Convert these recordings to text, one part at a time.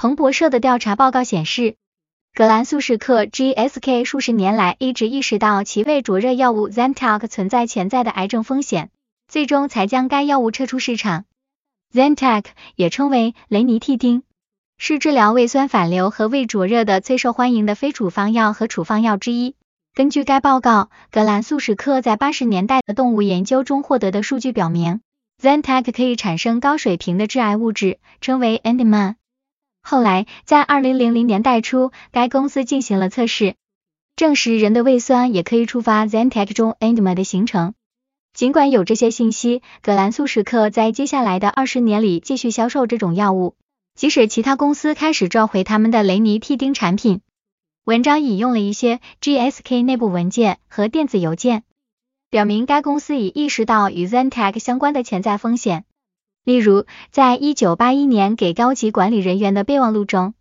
彭博社的调查报告显示，格兰素史克 （GSK） 数十年来一直意识到其胃灼热药物 Zantac 存在潜在的癌症风险，最终才将该药物撤出市场。Zantac 也称为雷尼替丁，是治疗胃酸反流和胃灼热的最受欢迎的非处方药和处方药之一。根据该报告，格兰素史克在八十年代的动物研究中获得的数据表明，Zantac 可以产生高水平的致癌物质，称为 e n d m a 后来，在二零零零年代初，该公司进行了测试，证实人的胃酸也可以触发 Zantac 中 e n d m a 的形成。尽管有这些信息，葛兰素史克在接下来的二十年里继续销售这种药物，即使其他公司开始召回他们的雷尼替丁产品。文章引用了一些 GSK 内部文件和电子邮件，表明该公司已意识到与 Zantac 相关的潜在风险。例如，在一九八一年给高级管理人员的备忘录中，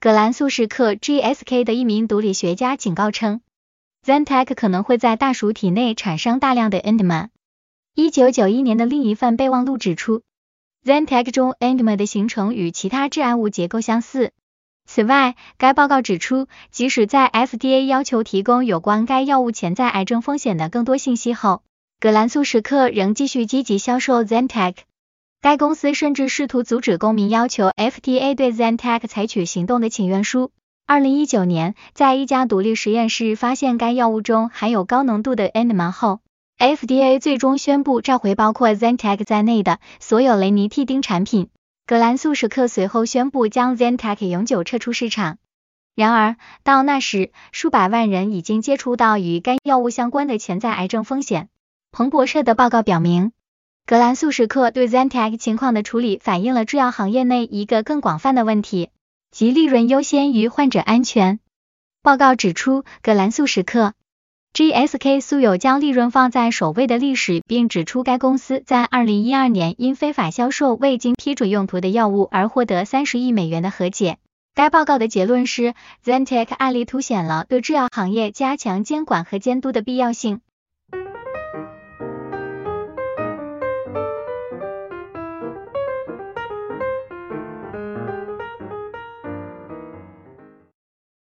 葛兰素史克 GSK 的一名毒理学家警告称，Zantac 可能会在大鼠体内产生大量的 e n d m a 一九九一年的另一份备忘录指出，Zantac 中 e n d m a 的形成与其他致癌物结构相似。此外，该报告指出，即使在 FDA 要求提供有关该药物潜在癌症风险的更多信息后，葛兰素史克仍继续积极销售 Zantac。该公司甚至试图阻止公民要求 FDA 对 Zantac 采取行动的请愿书。二零一九年，在一家独立实验室发现该药物中含有高浓度的 ENMA 后，FDA 最终宣布召回包括 Zantac 在内的所有雷尼替丁产品。格兰素史克随后宣布将 Zantac 永久撤出市场。然而，到那时，数百万人已经接触到与该药物相关的潜在癌症风险。彭博社的报告表明，格兰素史克对 Zantac 情况的处理反映了制药行业内一个更广泛的问题，即利润优先于患者安全。报告指出，格兰素史克。GSK 素有将利润放在首位的历史，并指出该公司在二零一二年因非法销售未经批准用途的药物而获得三十亿美元的和解。该报告的结论是，Zantac 案例凸显了对制药行业加强监管和监督的必要性。